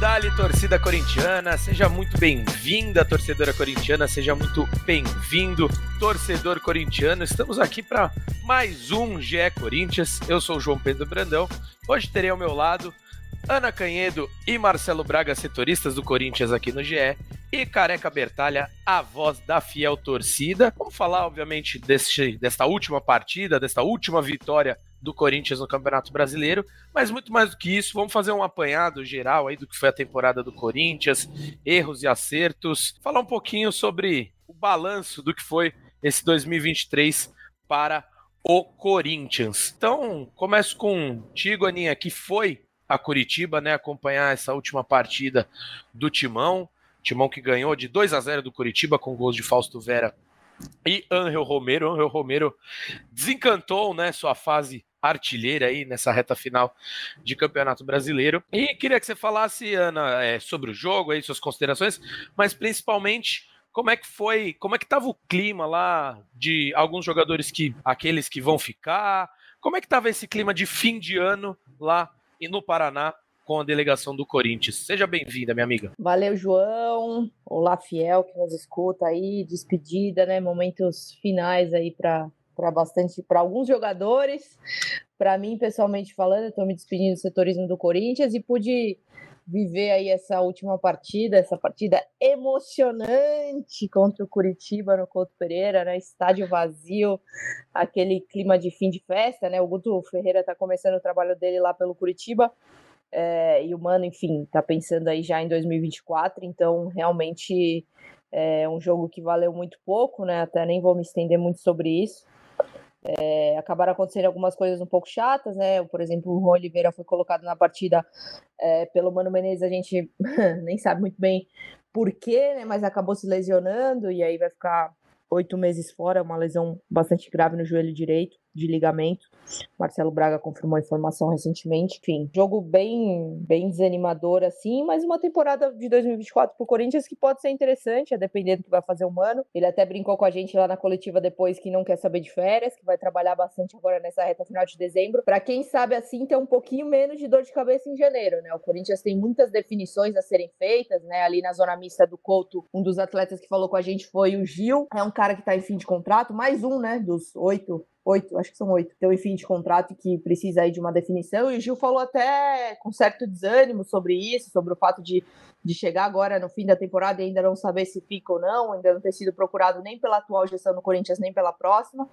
Dali, torcida corintiana, seja muito bem-vinda, torcedora corintiana, seja muito bem-vindo, torcedor corintiano. Estamos aqui para mais um GE Corinthians. Eu sou o João Pedro Brandão. Hoje terei ao meu lado Ana Canhedo e Marcelo Braga, setoristas do Corinthians aqui no GE, e Careca Bertalha, a voz da fiel torcida. Vamos falar, obviamente, deste, desta última partida, desta última vitória do Corinthians no Campeonato Brasileiro, mas muito mais do que isso, vamos fazer um apanhado geral aí do que foi a temporada do Corinthians, erros e acertos, falar um pouquinho sobre o balanço do que foi esse 2023 para o Corinthians. Então, começo com Tigo Aninha, que foi a Curitiba, né, acompanhar essa última partida do Timão, Timão que ganhou de 2 a 0 do Curitiba com gols de Fausto Vera e Angel Romero. Angel Romero desencantou, né, sua fase artilheira aí nessa reta final de Campeonato Brasileiro. E queria que você falasse, Ana, é, sobre o jogo aí, suas considerações, mas principalmente como é que foi, como é que estava o clima lá de alguns jogadores que aqueles que vão ficar, como é que estava esse clima de fim de ano lá no Paraná com a delegação do Corinthians. Seja bem-vinda, minha amiga. Valeu, João. Olá, Fiel, que nos escuta aí, despedida, né? Momentos finais aí para para bastante, para alguns jogadores. Para mim, pessoalmente falando, eu estou me despedindo do setorismo do Corinthians e pude viver aí essa última partida, essa partida emocionante contra o Curitiba no Couto Pereira, né? Estádio vazio, aquele clima de fim de festa, né? O Guto Ferreira está começando o trabalho dele lá pelo Curitiba. É, e o Mano, enfim, tá pensando aí já em 2024, então realmente é um jogo que valeu muito pouco, né? Até nem vou me estender muito sobre isso. É, acabaram acontecendo algumas coisas um pouco chatas, né? Por exemplo, o Juan Oliveira foi colocado na partida é, pelo Mano Menezes, a gente nem sabe muito bem por quê, né? Mas acabou se lesionando e aí vai ficar oito meses fora, uma lesão bastante grave no joelho direito de ligamento. Marcelo Braga confirmou a informação recentemente. Enfim, jogo bem, bem desanimador assim, mas uma temporada de 2024 pro Corinthians que pode ser interessante, a depender do que vai fazer o Mano. Ele até brincou com a gente lá na coletiva depois que não quer saber de férias, que vai trabalhar bastante agora nessa reta final de dezembro, para quem sabe assim ter um pouquinho menos de dor de cabeça em janeiro, né? O Corinthians tem muitas definições a serem feitas, né? Ali na zona mista do Couto, um dos atletas que falou com a gente foi o Gil, é um cara que tá em fim de contrato, mais um, né, dos oito oito, acho que são oito, tem um fim de contrato que precisa aí de uma definição, e o Gil falou até com certo desânimo sobre isso, sobre o fato de, de chegar agora no fim da temporada e ainda não saber se fica ou não, ainda não ter sido procurado nem pela atual gestão do Corinthians, nem pela próxima,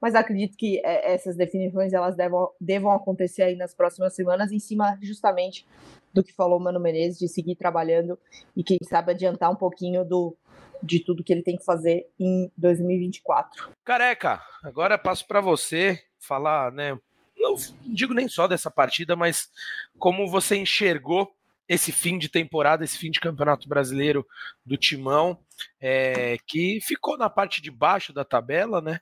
mas acredito que é, essas definições elas devam, devam acontecer aí nas próximas semanas, em cima justamente do que falou o Mano Menezes, de seguir trabalhando e quem sabe adiantar um pouquinho do, de tudo que ele tem que fazer em 2024. Careca, agora passo para você falar, né? Não digo nem só dessa partida, mas como você enxergou esse fim de temporada, esse fim de campeonato brasileiro do Timão, é, que ficou na parte de baixo da tabela, né?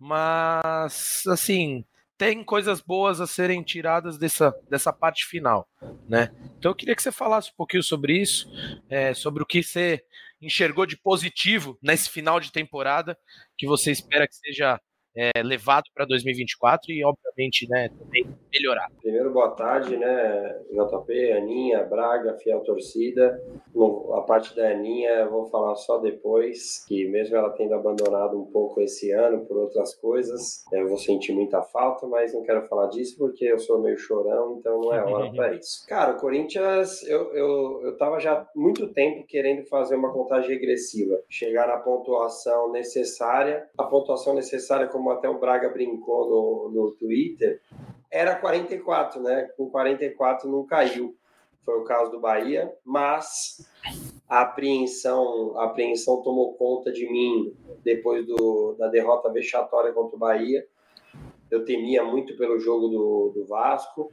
Mas, assim, tem coisas boas a serem tiradas dessa, dessa parte final, né? Então eu queria que você falasse um pouquinho sobre isso, é, sobre o que você enxergou de positivo nesse final de temporada que você espera que seja é, levado para 2024 e, obviamente, né, também melhorar. Primeiro, boa tarde, né, JP, Aninha, Braga, fiel torcida. a parte da Aninha eu vou falar só depois, que mesmo ela tendo abandonado um pouco esse ano por outras coisas, eu vou sentir muita falta, mas não quero falar disso porque eu sou meio chorão, então não é hora para isso. Cara, o Corinthians, eu, eu, eu tava já muito tempo querendo fazer uma contagem regressiva, chegar na pontuação necessária, a pontuação necessária como como até o Braga brincou no, no Twitter, era 44, né? Com 44 não caiu. Foi o caso do Bahia, mas a apreensão, a apreensão tomou conta de mim depois do, da derrota vexatória contra o Bahia. Eu temia muito pelo jogo do, do Vasco,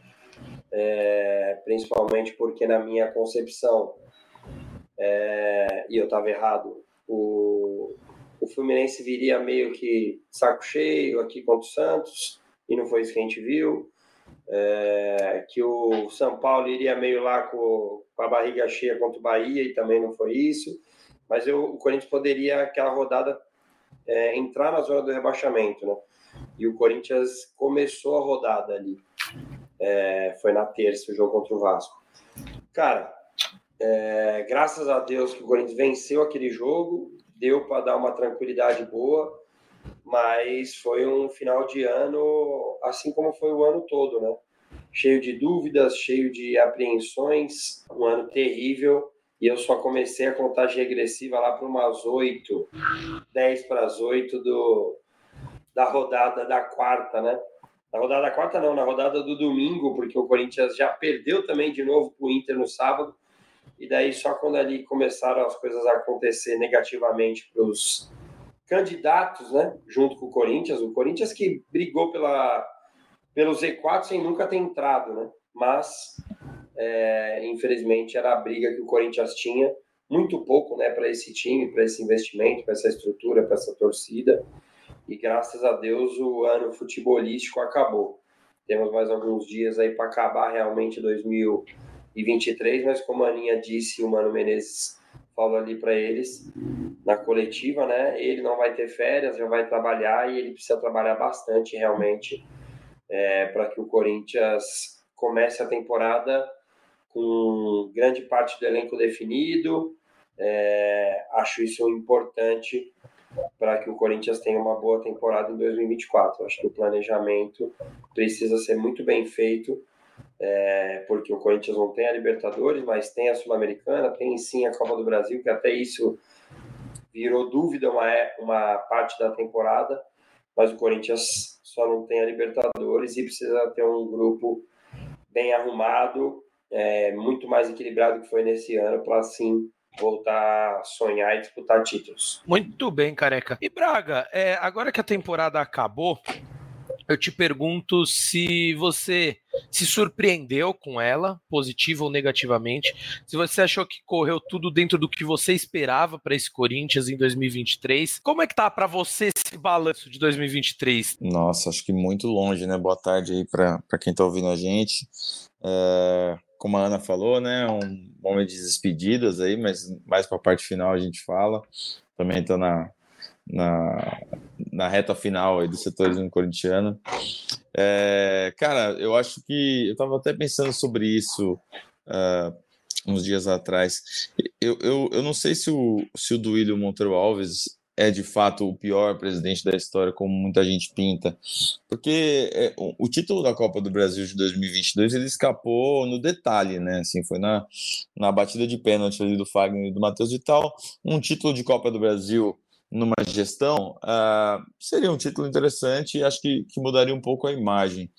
é, principalmente porque na minha concepção, é, e eu estava errado, o, o Fluminense viria meio que saco cheio aqui contra o Santos, e não foi isso que a gente viu. É, que o São Paulo iria meio lá com, com, a barriga cheia contra o Bahia, e também não foi isso. Mas eu, o Corinthians poderia, aquela rodada, é, entrar na zona do rebaixamento, né? E o Corinthians começou a rodada ali. É, foi na terça o jogo contra o Vasco. Cara, É, graças a Deus que o Corinthians venceu aquele jogo, deu para dar uma tranquilidade boa, mas foi um final de ano, assim como foi o ano todo, né? Cheio de dúvidas, cheio de apreensões, um ano terrível. E eu só comecei a contagem regressiva lá para umas 8, 10 para as 8 do, da rodada da quarta, né? Na rodada da quarta, não, na rodada do domingo, porque o Corinthians já perdeu também de novo para o Inter no sábado. E daí, só quando ali começaram as coisas a acontecer negativamente para os candidatos, né? Junto com o Corinthians. O Corinthians que brigou pela, pelo Z4 sem nunca ter entrado, né? Mas, é, infelizmente, era a briga que o Corinthians tinha. Muito pouco, né, para esse time, para esse investimento, para essa estrutura, para essa torcida e graças a Deus o ano futebolístico acabou. Temos mais alguns dias aí para acabar realmente 2023, mas como a Aninha disse, o Mano Menezes falou ali para eles na coletiva, né? Ele não vai ter férias, já vai trabalhar e ele precisa trabalhar bastante realmente é, para que o Corinthians comece a temporada com grande parte do elenco definido. É, acho isso importante para que o Corinthians tenha uma boa temporada em 2024. Acho que o planejamento precisa ser muito bem feito, é, porque o Corinthians não tem a Libertadores, mas tem a Sul-Americana, tem sim a Copa do Brasil, que até isso virou dúvida uma, uma parte da temporada, mas o Corinthians só não tem a Libertadores e precisa ter um grupo bem arrumado, é, muito mais equilibrado que foi nesse ano, para assim voltar a sonhar e disputar títulos. Muito bem, careca. E Braga, é, agora que a temporada acabou, eu te pergunto se você se surpreendeu com ela, positivo ou negativamente, se você achou que correu tudo dentro do que você esperava para esse Corinthians em 2023. Como é que tá para você esse balanço de 2023? Nossa, acho que muito longe, né? Boa tarde aí para quem tá ouvindo a gente. É, como a Ana falou, né? Um momento de despedidas aí, mas mais para a parte final a gente fala. Também estou na, na, na reta final aí do setorismo corintiano. É, cara, eu acho que eu estava até pensando sobre isso uh, uns dias atrás. Eu, eu, eu não sei se o, se o Duílio Monteiro Alves é de fato o pior presidente da história, como muita gente pinta. Porque é, o, título da Copa do Brasil de 2022 ele escapou no detalhe, né? Assim, foi na, na batida de pênalti ali do Fagner e do Matheus e tal. Um título de Copa do Brasil numa gestão uh, seria um título interessante e acho que, que mudaria um pouco a imagem.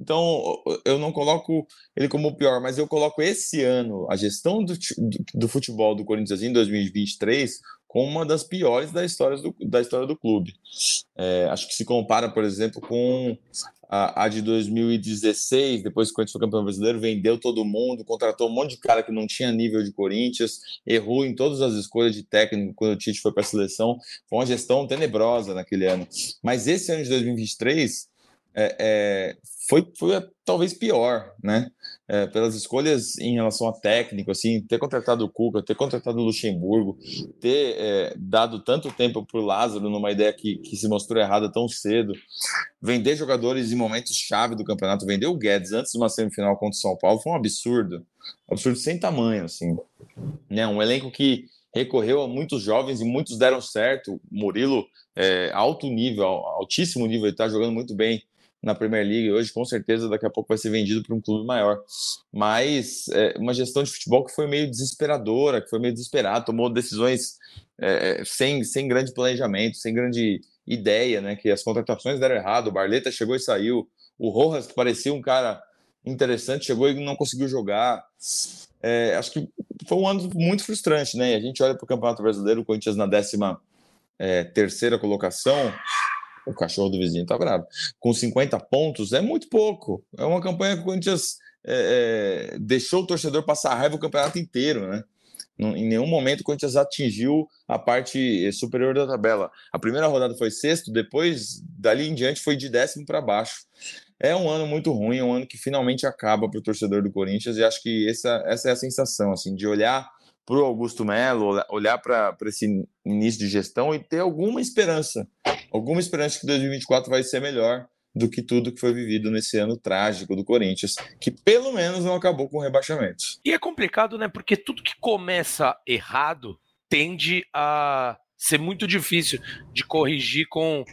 Então, eu não coloco ele como o pior, mas eu coloco esse ano, a gestão do, do, do futebol do Corinthians em 2023, como uma das piores da história do, da história do clube. É, acho que se compara, por exemplo, com a, a, de 2016, depois que o Corinthians foi campeão brasileiro, vendeu todo mundo, contratou um monte de cara que não tinha nível de Corinthians, errou em todas as escolhas de técnico quando o Tite foi para a seleção. Foi uma gestão tenebrosa naquele ano. Mas esse ano de 2023 é, é, foi, foi talvez pior, né? É, pelas escolhas em relação a técnico, assim, ter contratado o Cuca, ter contratado o Luxemburgo, ter é, dado tanto tempo para o Lázaro numa ideia que, que se mostrou errada tão cedo, vender jogadores em momentos chave do campeonato, vender o Guedes antes de uma semifinal contra o São Paulo foi um absurdo, absurdo sem tamanho, assim, né? Um elenco que recorreu a muitos jovens e muitos deram certo. Murilo, é, alto nível, altíssimo nível, ele está jogando muito bem na Premier League hoje, com certeza daqui a pouco vai ser vendido para um clube maior. Mas é, uma gestão de futebol que foi meio desesperadora, que foi meio desesperada, tomou decisões é, sem, sem grande planejamento, sem grande ideia, né? Que as contratações deram errado, o Barleta chegou e saiu, o Rojas, que parecia um cara interessante, chegou e não conseguiu jogar. É, acho que foi um ano muito frustrante, né? A gente olha para o Campeonato Brasileiro, o Corinthians na décima é, terceira colocação, o cachorro do vizinho tá bravo. Com 50 pontos é muito pouco. É uma campanha que o Corinthians é, é, deixou o torcedor passar raiva o campeonato inteiro, né? Em nenhum momento o Corinthians atingiu a parte superior da tabela. A primeira rodada foi sexto, depois, dali em diante, foi de décimo para baixo. É um ano muito ruim, é um ano que finalmente acaba para o torcedor do Corinthians, e acho que essa, essa é a sensação, assim, de olhar para o Augusto Melo, olhar para esse início de gestão e ter alguma esperança, alguma esperança que 2024 vai ser melhor do que tudo que foi vivido nesse ano trágico do Corinthians, que pelo menos não acabou com o rebaixamento. E é complicado, né? Porque tudo que começa errado tende a ser muito difícil de corrigir com,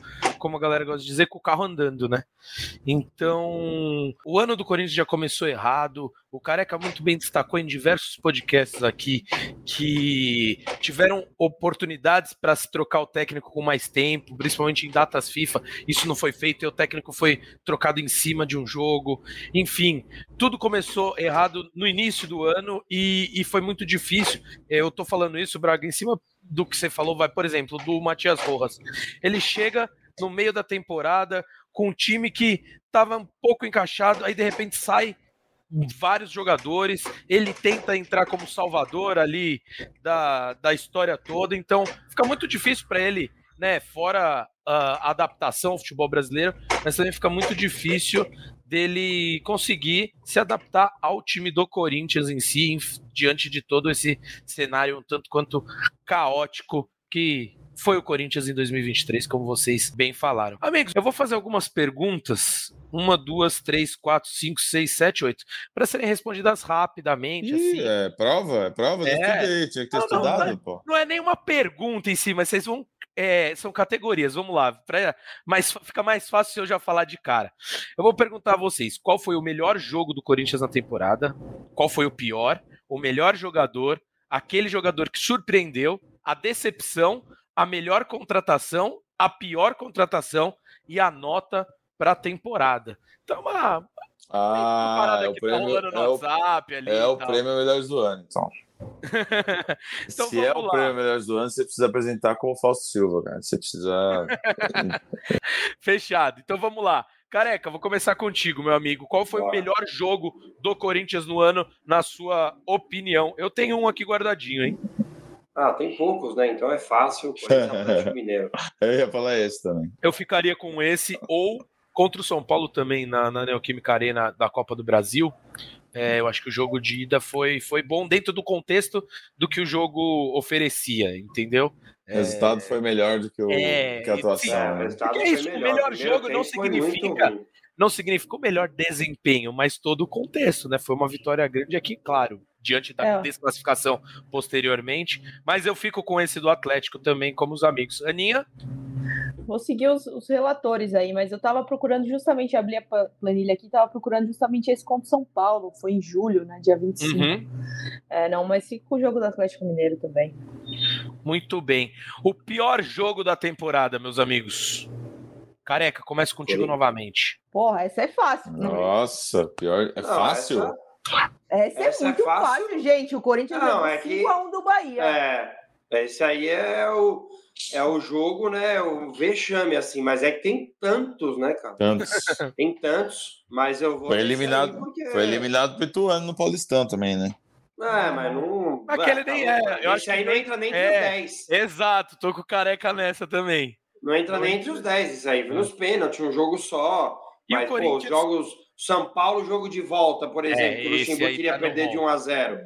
como a galera gosta de dizer, com o carro andando, né? Então, o ano do Corinthians já começou errado. O Careca muito bem destacou em diversos podcasts aqui que tiveram oportunidades para se trocar o técnico com mais tempo, principalmente em datas FIFA. Isso não foi feito e o técnico foi trocado em cima de um jogo. Enfim, tudo começou errado no início do ano e, e foi muito difícil. Eu tô falando isso, Braga, em cima do que você falou, vai, por exemplo, do Matias Rojas. Ele chega no meio da temporada com um time que estava um pouco encaixado, aí de repente sai vários jogadores, ele tenta entrar como salvador ali da, da história toda, então fica muito difícil para ele, né, fora a adaptação ao futebol brasileiro, mas também fica muito difícil dele conseguir se adaptar ao time do Corinthians em si, diante de todo esse cenário um tanto quanto caótico que foi o Corinthians em 2023, como vocês bem falaram. Amigos, eu vou fazer algumas perguntas, uma, duas, três, quatro, cinco, seis, sete, oito, para serem respondidas rapidamente. Ih, assim. É prova? É prova? É. Estudei, tinha que ter não, estudado, não, pô. Não é nenhuma pergunta em si, mas vocês vão é, são categorias, vamos lá. Pra, mas fica mais fácil se eu já falar de cara. Eu vou perguntar a vocês: qual foi o melhor jogo do Corinthians na temporada? Qual foi o pior? O melhor jogador? Aquele jogador que surpreendeu? A decepção? A melhor contratação, a pior contratação e a nota para a temporada. Então, uma, ah, uma é o prêmio, tá é o, ali. É o prêmio Melhores do Ano, então. então Se é o lá. prêmio Melhores do Ano, você precisa apresentar como Fausto Silva, cara. Você precisa. Fechado. Então vamos lá. Careca, vou começar contigo, meu amigo. Qual foi o melhor jogo do Corinthians no ano, na sua opinião? Eu tenho um aqui guardadinho, hein? Ah, tem poucos, né? Então é fácil. Atlético Mineiro. Eu ia falar esse também. Eu ficaria com esse ou contra o São Paulo também na, na Neoquímica Arena da Copa do Brasil. É, eu acho que o jogo de ida foi, foi bom dentro do contexto do que o jogo oferecia, entendeu? O resultado é... foi melhor do que, o, é... que a atuação. É, né? o é isso, o melhor jogo não significa não significa o melhor desempenho, mas todo o contexto, né? Foi uma vitória grande aqui, claro, diante da é. desclassificação posteriormente. Mas eu fico com esse do Atlético também, como os amigos. Aninha? Vou seguir os, os relatores aí, mas eu tava procurando justamente, abrir a planilha aqui, tava procurando justamente esse contra São Paulo, foi em julho, né, dia 25. Uhum. É, não, mas fico com o jogo do Atlético Mineiro também. Muito bem. O pior jogo da temporada, meus amigos. Careca, começa contigo novamente. Porra, essa é fácil. Nossa, pior. É não, fácil? Essa, essa é essa é muito é fácil. fácil. gente. O Corinthians não, é 5x1 do Bahia. É, esse aí é o, é o jogo, né? O vexame, assim, mas é que tem tantos, né, cara? Tantos. tem tantos, mas eu vou. Foi eliminado, porque... foi eliminado pro Ituano no Paulistão também, né? É, mas não. Aquele nem é. Eu acho que aí não entra nem entre é, os 10. Exato, tô com o careca nessa também. Não entra nem entre os 10 isso aí. Nos pênaltis, um jogo só. E mas, pô, os jogos. São Paulo, jogo de volta, por exemplo, é, o Luxemburgo queria tá perder de 1 a 0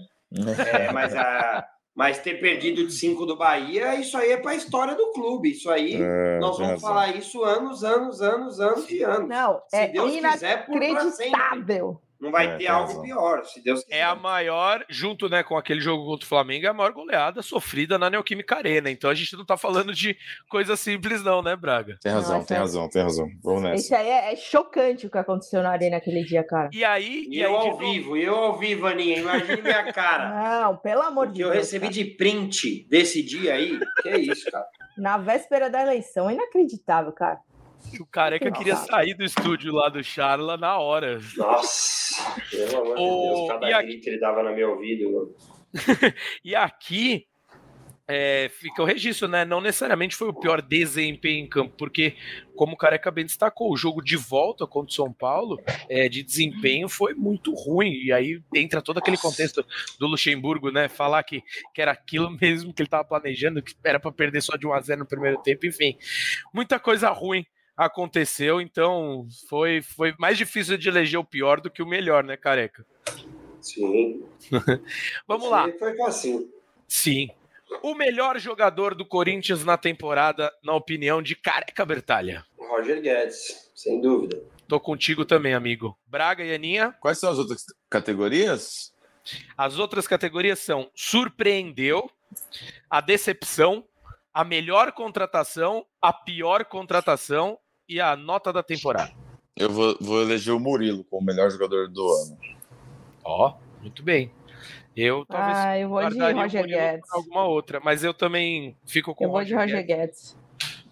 é, mas, a, mas ter perdido de 5 do Bahia, isso aí é para a história do clube. Isso aí, é, nós vamos falar isso anos, anos, anos, anos e anos. Não, Se é Deus quiser, por sempre. Não vai é, ter algo pior, se Deus quiser. É a maior, junto né, com aquele jogo contra o Flamengo, é a maior goleada sofrida na Neoquímica Arena. Então a gente não tá falando de coisa simples, não, né, Braga? Tem razão, tem razão, tem razão. Vamos nessa. Isso aí é, é, chocante o que aconteceu na Arena aquele dia, cara. E aí. E, e eu aí, ao vivo, eu ao vivo, Aninha, imagine minha cara. Não, pelo amor de Deus. Que eu recebi cara. de print desse dia aí. Que é isso, cara. Na véspera da eleição, inacreditável, cara. O careca Nossa. queria sair do estúdio lá do Charla na hora. Nossa, pelo amor de Deus, cada aqui... ele dava no meu ouvido. e aqui é, fica o registro, né? Não necessariamente foi o pior desempenho em campo, porque, como o Careca bem destacou, o jogo de volta contra o São Paulo é, de desempenho foi muito ruim. E aí entra todo aquele contexto do Luxemburgo, né? Falar que, que era aquilo mesmo que ele estava planejando, que era para perder só de 1 a 0 no primeiro tempo, enfim. Muita coisa ruim aconteceu, então foi, foi mais difícil de eleger o pior do que o melhor, né, careca? Sim. Vamos lá. Foi fácil. Sim. O melhor jogador do Corinthians na temporada, na opinião de Careca Bertalha. Roger Guedes, sem dúvida. Tô contigo também, amigo. Braga e Aninha. Quais são as outras categorias? As outras categorias são surpreendeu, a decepção, a melhor contratação, a pior contratação e a nota da temporada. Eu vou, vou eleger o Murilo como o melhor jogador do ano. Ó, oh, muito bem. Eu talvez ah, eu vou de Roger Guedes. alguma outra, mas eu também fico com Eu vou Roger de Roger Guedes. Guedes.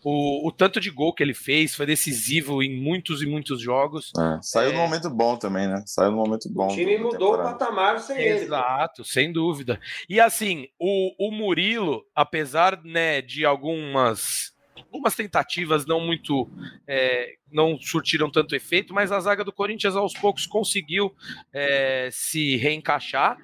O, o, tanto de gol que ele fez foi decisivo em muitos e muitos jogos. É, saiu é... num momento bom também, né? Saiu num momento bom. O time mudou o patamar sem Exato, ele. Exato, sem dúvida. E assim, o, o Murilo, apesar né, de algumas algumas tentativas não muito é, não surtiram tanto efeito, mas a zaga do Corinthians aos poucos conseguiu é, se reencaixar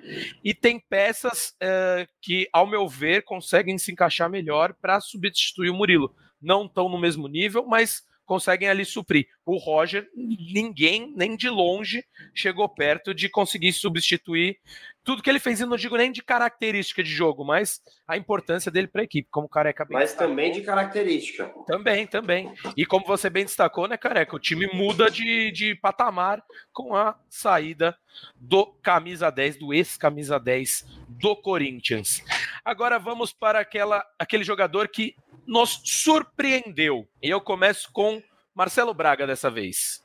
e tem peças é, que, ao meu ver, conseguem se encaixar melhor para substituir o Murilo. Não estão no mesmo nível, mas conseguem ali suprir. O Roger, ninguém, nem de longe, chegou perto de conseguir substituir tudo que ele fez. E não digo nem de característica de jogo, mas a importância dele para a equipe, como o Careca bem Mas destacou. também de característica. Também, também. E como você bem destacou, né, Careca? O time muda de, de patamar com a saída do camisa 10, do ex-camisa 10 do Corinthians. Agora vamos para aquela, aquele jogador que nos surpreendeu. E eu começo com Marcelo Braga dessa vez.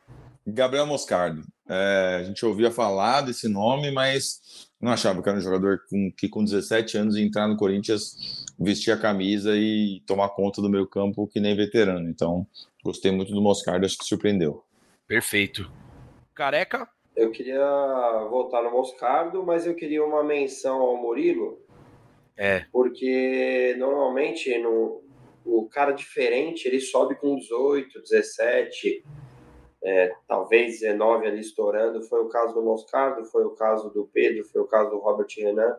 Gabriel Moscardo. É, a gente ouvia falar desse nome, mas não achava que era um jogador com, que com 17 anos ia entrar no Corinthians, vestir a camisa e tomar conta do meio campo que nem veterano. Então, gostei muito do Moscardo, acho que surpreendeu. Perfeito. Careca? Eu queria voltar no Moscardo, mas eu queria uma menção ao Murilo. É. Porque normalmente no, o cara diferente ele sobe com 18, 17 é, talvez 19 ali estourando. Foi o caso do Moscardo, foi o caso do Pedro, foi o caso do Robert Renan.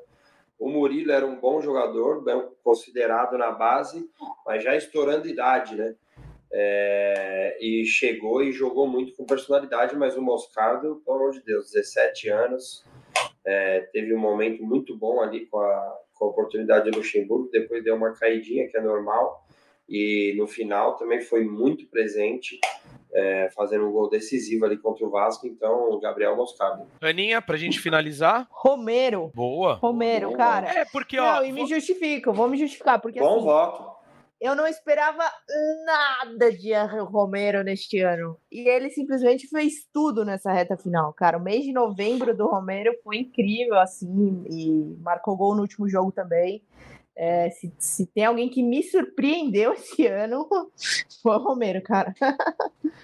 O Murilo era um bom jogador, bem considerado na base, mas já estourando idade, né? É, e chegou e jogou muito com personalidade, mas o Moscardo, pelo amor de Deus, 17 anos, é, teve um momento muito bom ali com a, com a oportunidade de Luxemburgo, depois deu uma caidinha, que é normal, e no final também foi muito presente é, fazendo um gol decisivo ali contra o Vasco, então o Gabriel Moscardo. Aninha, pra gente finalizar. Romero. Boa. Romero, cara. É, porque, ó. Não, e me justifico, vou me justificar, porque Bom assim, voto. Eu não esperava nada de Romero neste ano. E ele simplesmente fez tudo nessa reta final, cara. O mês de novembro do Romero foi incrível, assim, e marcou gol no último jogo também. É, se, se, tem alguém que me surpreendeu esse ano, foi o Romero, cara.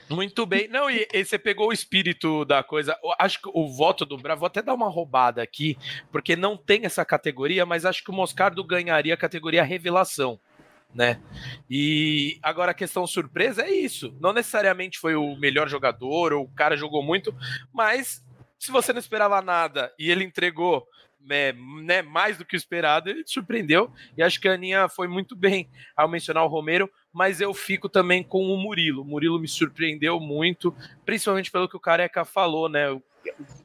Muito bem. Não, e, e, você pegou o espírito da coisa. Eu acho que o voto do Bravo, vou até dar uma roubada aqui, porque não tem essa categoria, mas acho que o Moscardo ganharia a categoria revelação. Né? E agora a questão surpresa é isso. Não necessariamente foi o melhor jogador ou o cara jogou muito, mas se você não esperava nada e ele entregou é, né, mais do que o esperado, ele surpreendeu. E acho que a Aninha foi muito bem ao mencionar o Romero, mas eu fico também com o Murilo. O Murilo me surpreendeu muito, principalmente pelo que o Careca falou, né? O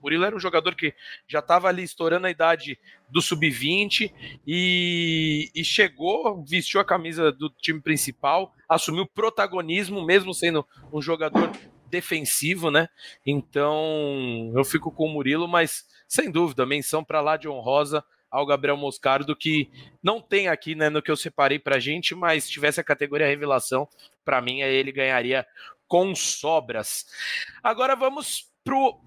Murilo era um jogador que já estava ali estourando a idade do sub-20 e, e, chegou, vestiu a camisa do time principal, assumiu protagonismo, mesmo sendo um jogador defensivo, né? Então eu fico com o Murilo, mas sem dúvida, menção para lá de honrosa ao Gabriel Moscardo, que não tem aqui né, no que eu separei para gente, mas se tivesse a categoria revelação, para mim ele ganharia com sobras. Agora vamos pro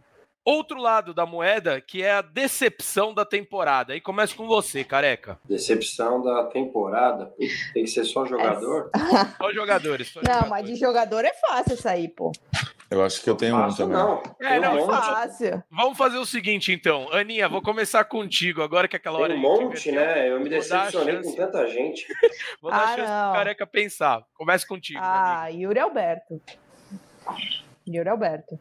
outro lado da moeda, que é a decepção da temporada. E começa com você, careca. Decepção da temporada? Tem que ser só jogador? É... Só jogadores. Só não, jogadores. mas de jogador é fácil sair, pô. Eu acho que eu tenho fácil, um também. Não, é, não, um fácil. Vamos fazer o seguinte, então. Aninha, vou começar contigo agora que aquela hora. Tem um monte, né? Eu me decepcionei com tanta gente. vou dar ah, chance não. pro careca pensar. Começa contigo. Ah, Yuri Alberto. Yuri Alberto.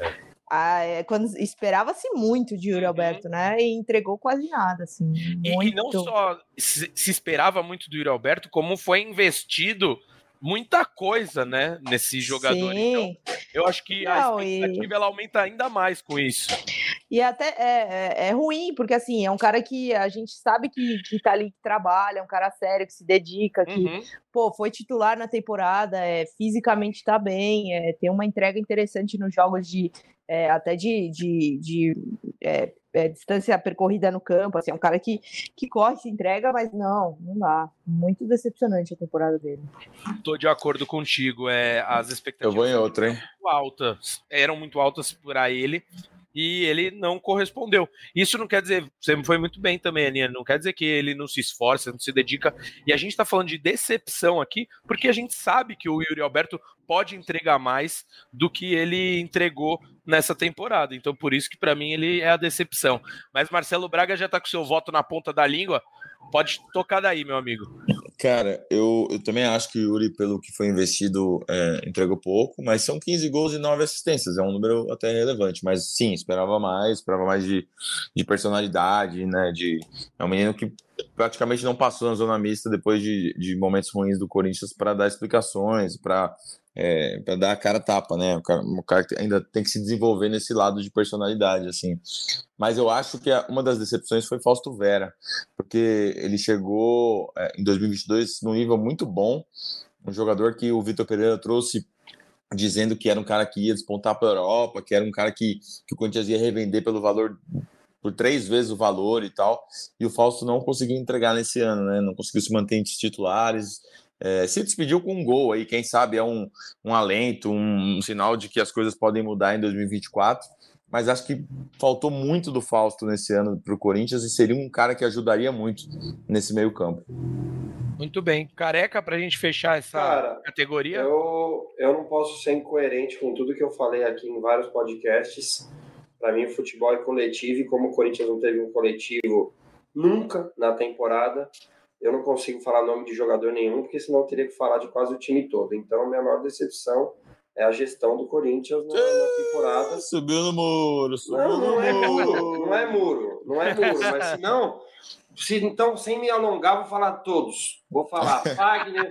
É. Ah, é, quando esperava-se muito de Yuri uhum. Alberto, né? E entregou quase nada, assim. E, e, não só se, se, esperava muito do Yuri Alberto, como foi investido muita coisa, né, nesse jogador. Sim. Então, eu acho que não, a expectativa e... ela aumenta ainda mais com isso. E até é, é, é, ruim, porque assim, é um cara que a gente sabe que, que tá ali, que trabalha, é um cara sério, que se dedica, que, uhum. pô, foi titular na temporada, é, fisicamente tá bem, é, tem uma entrega interessante nos jogos de. É, até de, de, de é, é, distância percorrida no campo, assim, é um cara que, que corre, se entrega, mas não, não dá. Muito decepcionante a temporada dele. Tô de acordo contigo, é, as expectativas Eu vou em outra, hein? Muito altas, eram muito altas para ele, e ele não correspondeu. Isso não quer dizer, você foi muito bem também, Aninha, não quer dizer que ele não se esforça, não se dedica. E a gente está falando de decepção aqui, porque a gente sabe que o Yuri Alberto pode entregar mais do que ele entregou nessa temporada. Então, por isso que para mim ele é a decepção. Mas Marcelo Braga já está com seu voto na ponta da língua. Pode tocar daí, meu amigo. Cara, eu, eu também acho que o Yuri, pelo que foi investido, é, entregou pouco, mas são 15 gols e 9 assistências, é um número até relevante. Mas sim, esperava mais, esperava mais de, de personalidade, né? De, é um menino que praticamente não passou na zona mista depois de, de momentos ruins do Corinthians para dar explicações, para é, para dar a cara tapa, né? O cara, o cara ainda tem que se desenvolver nesse lado de personalidade, assim. Mas eu acho que uma das decepções foi Fausto Vera, porque ele chegou é, em 2022 num nível muito bom, um jogador que o Vitor Pereira trouxe dizendo que era um cara que ia despontar para a Europa, que era um cara que, que o Corinthians ia revender pelo valor por três vezes o valor e tal, e o Fausto não conseguiu entregar nesse ano, né? Não conseguiu se manter entre titulares, é, se despediu com um gol aí, quem sabe é um, um alento, um, um sinal de que as coisas podem mudar em 2024. Mas acho que faltou muito do Fausto nesse ano para o Corinthians e seria um cara que ajudaria muito nesse meio campo. Muito bem. Careca, para a gente fechar essa cara, categoria? Eu, eu não posso ser incoerente com tudo que eu falei aqui em vários podcasts. Para mim, o futebol é coletivo e como o Corinthians não teve um coletivo nunca na temporada, eu não consigo falar nome de jogador nenhum, porque senão eu teria que falar de quase o time todo. Então, a minha maior decepção é a gestão do Corinthians na, na temporada. Subiu no muro, subiu não, no não é muro. Não é muro, não é muro, mas se não, se, então, sem me alongar, vou falar todos. Vou falar Fagner,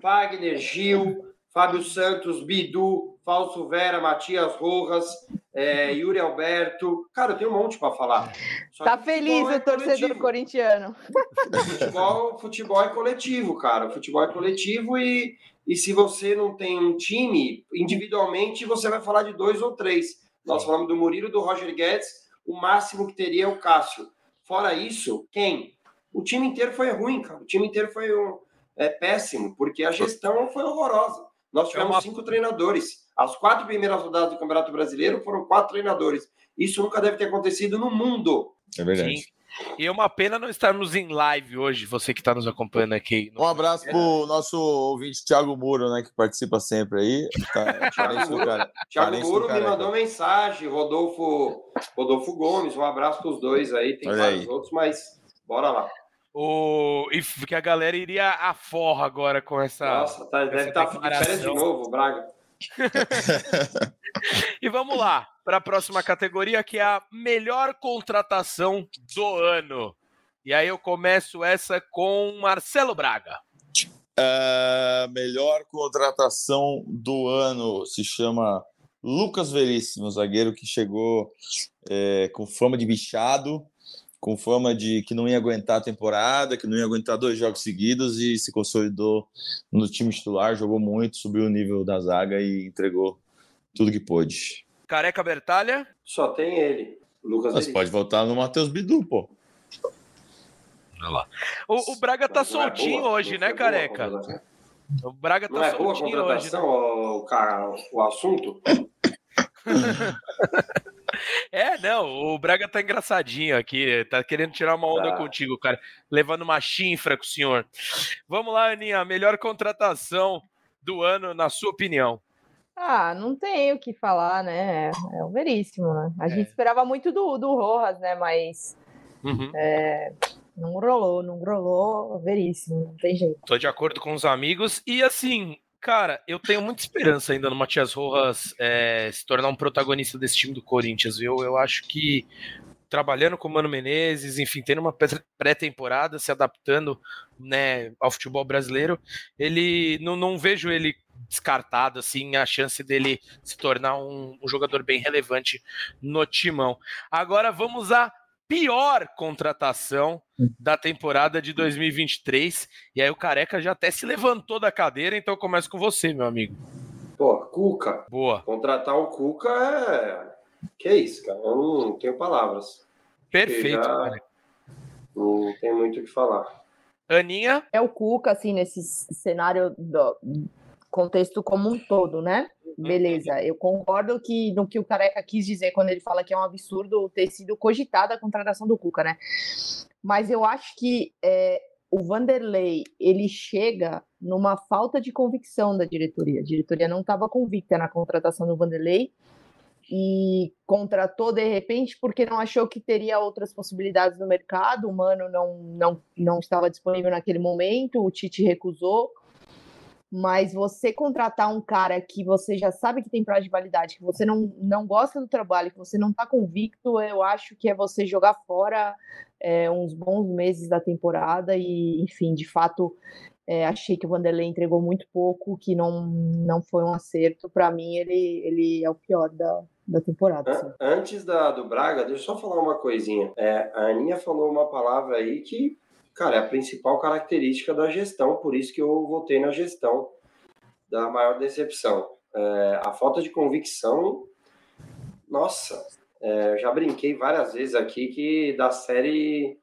Fagner, Gil, Fábio Santos, Bidu, Falso Vera, Matias Rojas, é, Yuri Alberto. Cara, eu tenho um monte para falar. Só tá feliz o é torcedor coletivo. corintiano. Futebol, futebol é coletivo, cara. Futebol é coletivo e, e se você não tem um time, individualmente você vai falar de dois ou três. Nós falamos do Murilo, do Roger Guedes, o máximo que teria é o Cássio. Fora isso, quem? O time inteiro foi ruim, cara. O time inteiro foi um, é, péssimo, porque a gestão foi horrorosa. Nós tivemos é uma... cinco treinadores. As quatro primeiras rodadas do Campeonato Brasileiro foram quatro treinadores. Isso nunca deve ter acontecido no mundo. É verdade. Sim. E é uma pena não estarmos em live hoje, você que está nos acompanhando aqui. Um abraço para o nosso ouvinte Thiago Muro, né, que participa sempre aí. Tá, Thiago, Muro, Thiago Muro me mandou mensagem, Rodolfo, Rodolfo Gomes, um abraço para os dois aí, tem Olha vários aí. outros, mas bora lá. O... E que a galera iria a forra agora com essa. Nossa, tá, deve estar tá de férias de novo, Braga. e vamos lá para a próxima categoria, que é a melhor contratação do ano. E aí eu começo essa com Marcelo Braga. A melhor contratação do ano se chama Lucas Veríssimo, zagueiro que chegou é, com fama de bichado, com fama de que não ia aguentar a temporada, que não ia aguentar dois jogos seguidos e se consolidou no time titular, jogou muito, subiu o nível da zaga e entregou tudo que pôde. Careca Bertalha? Só tem ele, Lucas Você pode voltar no Matheus Bidu, pô. Olha lá. O, o Braga tá não soltinho é boa, hoje, né, Careca? O Braga tá não é soltinho boa hoje. Né? O, cara, o assunto? É, não, o Braga tá engraçadinho aqui, tá querendo tirar uma onda ah. contigo, cara, levando uma chinfra com o senhor. Vamos lá, Aninha, melhor contratação do ano, na sua opinião. Ah, não tem o que falar, né? É o veríssimo, né? A é. gente esperava muito do, do Rojas, né? Mas uhum. é, não rolou, não rolou, veríssimo, não tem jeito. Tô de acordo com os amigos. E assim, Cara, eu tenho muita esperança ainda no Matias Rojas é, se tornar um protagonista desse time do Corinthians, viu? Eu acho que trabalhando com o Mano Menezes, enfim, tendo uma pré-temporada, se adaptando né, ao futebol brasileiro, ele não, não vejo ele descartado assim a chance dele se tornar um, um jogador bem relevante no timão. Agora vamos à pior contratação da temporada de 2023. E aí o Careca já até se levantou da cadeira, então eu começo com você, meu amigo. Pô, Cuca. Boa. Contratar o Cuca é. Que é isso, cara? Eu não tenho palavras. Perfeito, já... Não tem muito o que falar. Aninha? É o Cuca, assim, nesse cenário do contexto como um todo, né? Beleza, eu concordo que no que o Careca quis dizer quando ele fala que é um absurdo ter sido cogitada a contratação do Cuca, né? Mas eu acho que é, o Vanderlei ele chega numa falta de convicção da diretoria. A diretoria não estava convicta na contratação do Vanderlei e contratou de repente porque não achou que teria outras possibilidades no mercado. O Mano não, não, não estava disponível naquele momento, o Tite recusou. Mas você contratar um cara que você já sabe que tem prazo de validade, que você não, não gosta do trabalho, que você não está convicto, eu acho que é você jogar fora é, uns bons meses da temporada e, enfim, de fato, é, achei que o Vanderlei entregou muito pouco, que não, não foi um acerto. Para mim, ele, ele é o pior da, da temporada. Assim. Antes da, do Braga, deixa eu só falar uma coisinha. É, a Aninha falou uma palavra aí que Cara, é a principal característica da gestão, por isso que eu votei na gestão da maior decepção. É, a falta de convicção, nossa, é, já brinquei várias vezes aqui que da série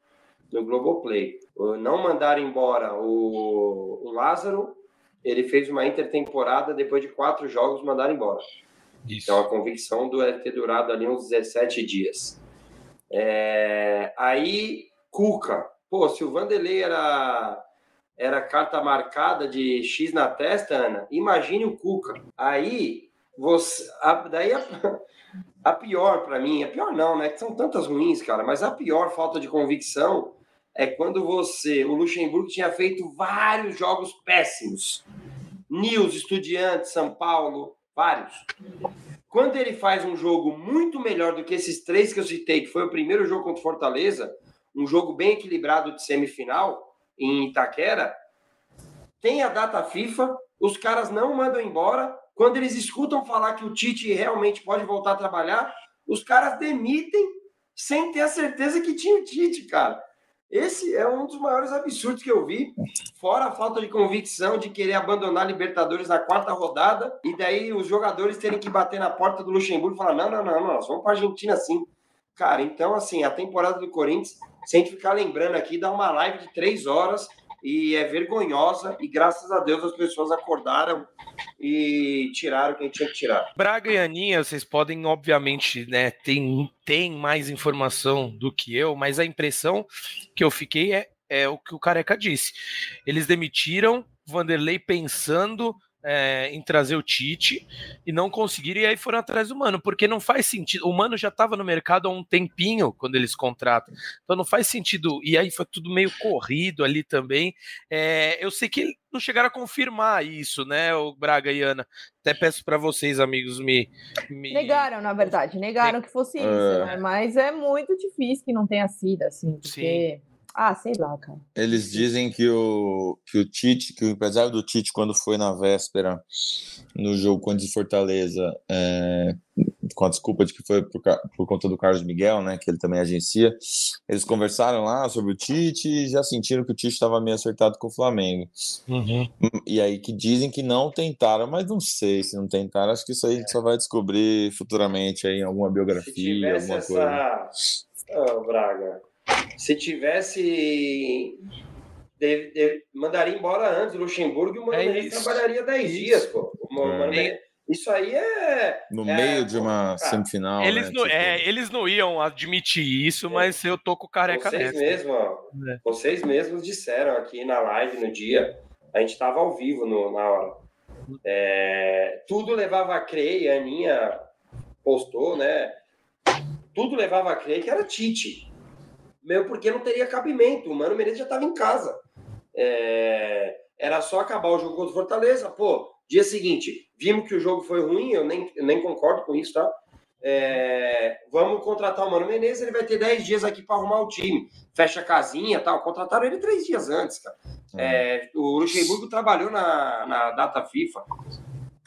do Globoplay. Não mandar embora o, o Lázaro, ele fez uma intertemporada, depois de quatro jogos, mandar embora. Isso. Então a convicção do ter durado ali uns 17 dias. É, aí, Cuca, Pô, se o Vanderlei era, era carta marcada de X na testa, Ana, imagine o Cuca. Aí, você, a, daí a, a pior para mim, a pior não, né? Que são tantas ruins, cara, mas a pior falta de convicção é quando você, o Luxemburgo tinha feito vários jogos péssimos. News, Estudiantes, São Paulo, vários. Quando ele faz um jogo muito melhor do que esses três que eu citei, que foi o primeiro jogo contra o Fortaleza, um jogo bem equilibrado de semifinal em Itaquera, tem a data FIFA, os caras não mandam embora. Quando eles escutam falar que o Tite realmente pode voltar a trabalhar, os caras demitem sem ter a certeza que tinha o Tite, cara. Esse é um dos maiores absurdos que eu vi, fora a falta de convicção de querer abandonar Libertadores na quarta rodada e daí os jogadores terem que bater na porta do Luxemburgo e falar: não, não, não, nós vamos para a Argentina sim. Cara, então, assim, a temporada do Corinthians, sem ficar lembrando aqui, dá uma live de três horas e é vergonhosa. E graças a Deus as pessoas acordaram e tiraram quem tinha que tirar. Braga e Aninha, vocês podem, obviamente, né, tem, tem mais informação do que eu, mas a impressão que eu fiquei é, é o que o Careca disse. Eles demitiram Vanderlei pensando é, em trazer o Tite e não conseguiram, e aí foram atrás do Mano, porque não faz sentido. O Mano já estava no mercado há um tempinho quando eles contratam, então não faz sentido. E aí foi tudo meio corrido ali também. É, eu sei que não chegaram a confirmar isso, né, o Braga e Ana. Até peço para vocês, amigos, me, me, Negaram, na verdade, negaram que fosse isso, é... né? Mas é muito difícil que não tenha sido assim, porque. Sim. Ah, sei lá, cara. Eles dizem que o, que o Tite, que o empresário do Tite, quando foi na véspera no jogo contra o Fortaleza, é, com a desculpa de que foi por, por, conta do Carlos Miguel, né, que ele também agencia, eles conversaram lá sobre o Tite e já sentiram que o Tite estava meio acertado com o Flamengo. Uhum. E aí que dizem que não tentaram, mas não sei se não tentaram, acho que isso aí a gente só vai descobrir futuramente aí em alguma biografia, alguma essa... coisa. Oh, Braga, se tivesse. Deve, deve, mandaria embora antes o Luxemburgo e o Mano é trabalharia 10 dias, pô. O é. isso aí é. No é, meio de uma cara, semifinal. Eles, né, não, tipo... é, eles não iam admitir isso, é. mas eu tô com o careca vocês mesmo, ó, é. Vocês mesmos disseram aqui na live no dia. A gente estava ao vivo no, na hora. É, tudo levava a crer, a Aninha postou, né? Tudo levava a crer que era Tite meu, porque não teria cabimento. O Mano Menezes já estava em casa. É... Era só acabar o jogo contra o Fortaleza. Pô, dia seguinte, vimos que o jogo foi ruim, eu nem, nem concordo com isso, tá? É... Vamos contratar o Mano Menezes, ele vai ter 10 dias aqui para arrumar o time. Fecha a casinha tal. Contrataram ele três dias antes, cara. É, o Luxemburgo trabalhou na, na data FIFA.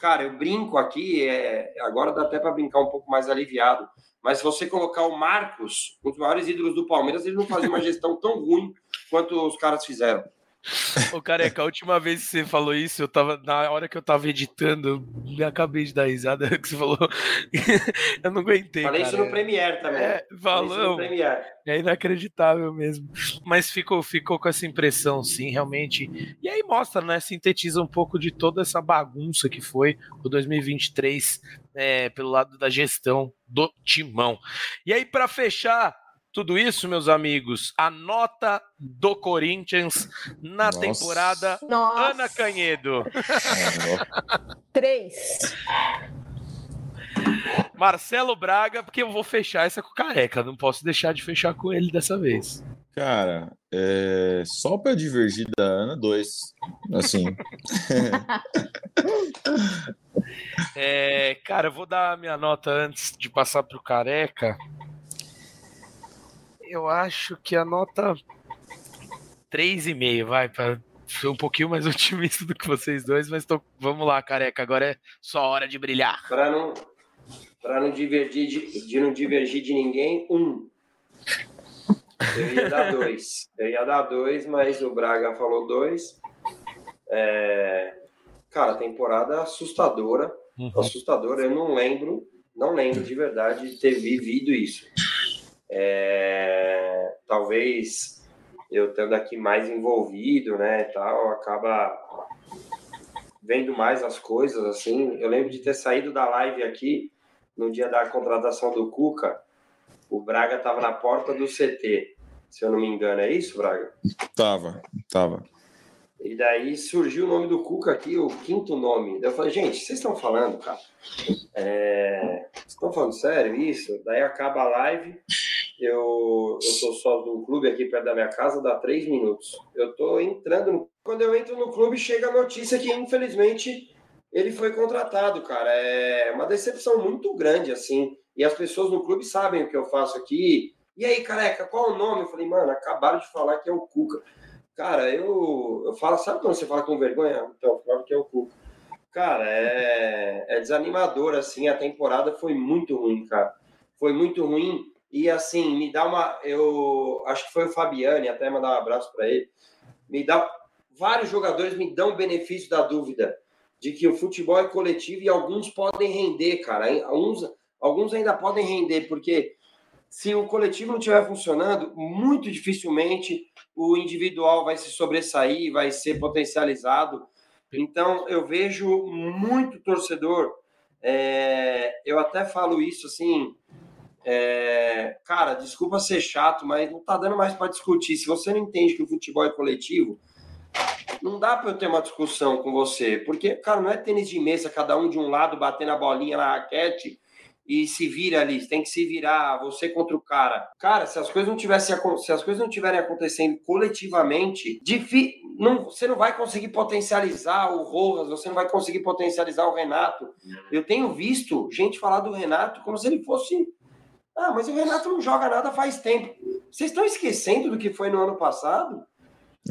Cara, eu brinco aqui, é, agora dá até para brincar um pouco mais aliviado. Mas se você colocar o Marcos, um dos maiores ídolos do Palmeiras, ele não fazia uma gestão tão ruim quanto os caras fizeram. Ô, careca, a última vez que você falou isso, eu tava. Na hora que eu tava editando, me acabei de dar risada que você falou. eu não aguentei. Falei cara. isso no Premiere também. É, falou. É inacreditável mesmo. Mas ficou, ficou com essa impressão, sim, realmente. E aí mostra, né? Sintetiza um pouco de toda essa bagunça que foi o 2023 é, pelo lado da gestão do timão. E aí, para fechar tudo isso, meus amigos, a nota do Corinthians na Nossa. temporada Nossa. Ana Canhedo. Três. Marcelo Braga, porque eu vou fechar essa com o Careca, não posso deixar de fechar com ele dessa vez. Cara, é... só para divergir da Ana, dois. Assim. é, cara, eu vou dar a minha nota antes de passar para o Careca eu acho que a nota 3,5 vai para ser um pouquinho mais otimista do que vocês dois, mas tô... vamos lá, careca, agora é só hora de brilhar. Para não para não divergir de, de, não divergir de ninguém, um. Eu ia dar dois. Eu ia dar dois, mas o Braga falou dois. É... Cara, temporada assustadora. Uhum. Assustadora. Eu não lembro, não lembro de verdade de ter vivido isso. É, talvez eu estando aqui mais envolvido, né, tal, acaba vendo mais as coisas, assim. Eu lembro de ter saído da live aqui no dia da contratação do Cuca, o Braga estava na porta do CT, se eu não me engano, é isso, Braga? Tava, tava. E daí surgiu o nome do Cuca aqui, o quinto nome. Eu falei, gente, vocês estão falando, cara? É... Vocês estão falando sério isso? Daí acaba a live, eu, eu sou só um clube aqui perto da minha casa, dá três minutos. Eu tô entrando, no... quando eu entro no clube, chega a notícia que, infelizmente, ele foi contratado, cara. É uma decepção muito grande, assim. E as pessoas no clube sabem o que eu faço aqui. E aí, careca, qual o nome? Eu falei, mano, acabaram de falar que é o Cuca. Cara, eu, eu falo, sabe quando você fala com vergonha? Então, claro que é o Cuca. Cara, é, é desanimador, assim, a temporada foi muito ruim, cara. Foi muito ruim e, assim, me dá uma... Eu acho que foi o Fabiane, até mandar um abraço para ele. Me dá... Vários jogadores me dão o benefício da dúvida de que o futebol é coletivo e alguns podem render, cara. Alguns, alguns ainda podem render, porque se o coletivo não estiver funcionando, muito dificilmente o individual vai se sobressair, vai ser potencializado. Então, eu vejo muito torcedor. É, eu até falo isso assim, é, cara, desculpa ser chato, mas não tá dando mais para discutir. Se você não entende que o futebol é coletivo, não dá para eu ter uma discussão com você, porque, cara, não é tênis de mesa, cada um de um lado batendo a bolinha na raquete e se vira ali, tem que se virar, você contra o cara. Cara, se as coisas não tivessem se as coisas não tiverem acontecendo coletivamente, não, você não vai conseguir potencializar o Rojas, você não vai conseguir potencializar o Renato. Eu tenho visto gente falar do Renato como se ele fosse ah, mas o Renato não joga nada faz tempo. Vocês estão esquecendo do que foi no ano passado?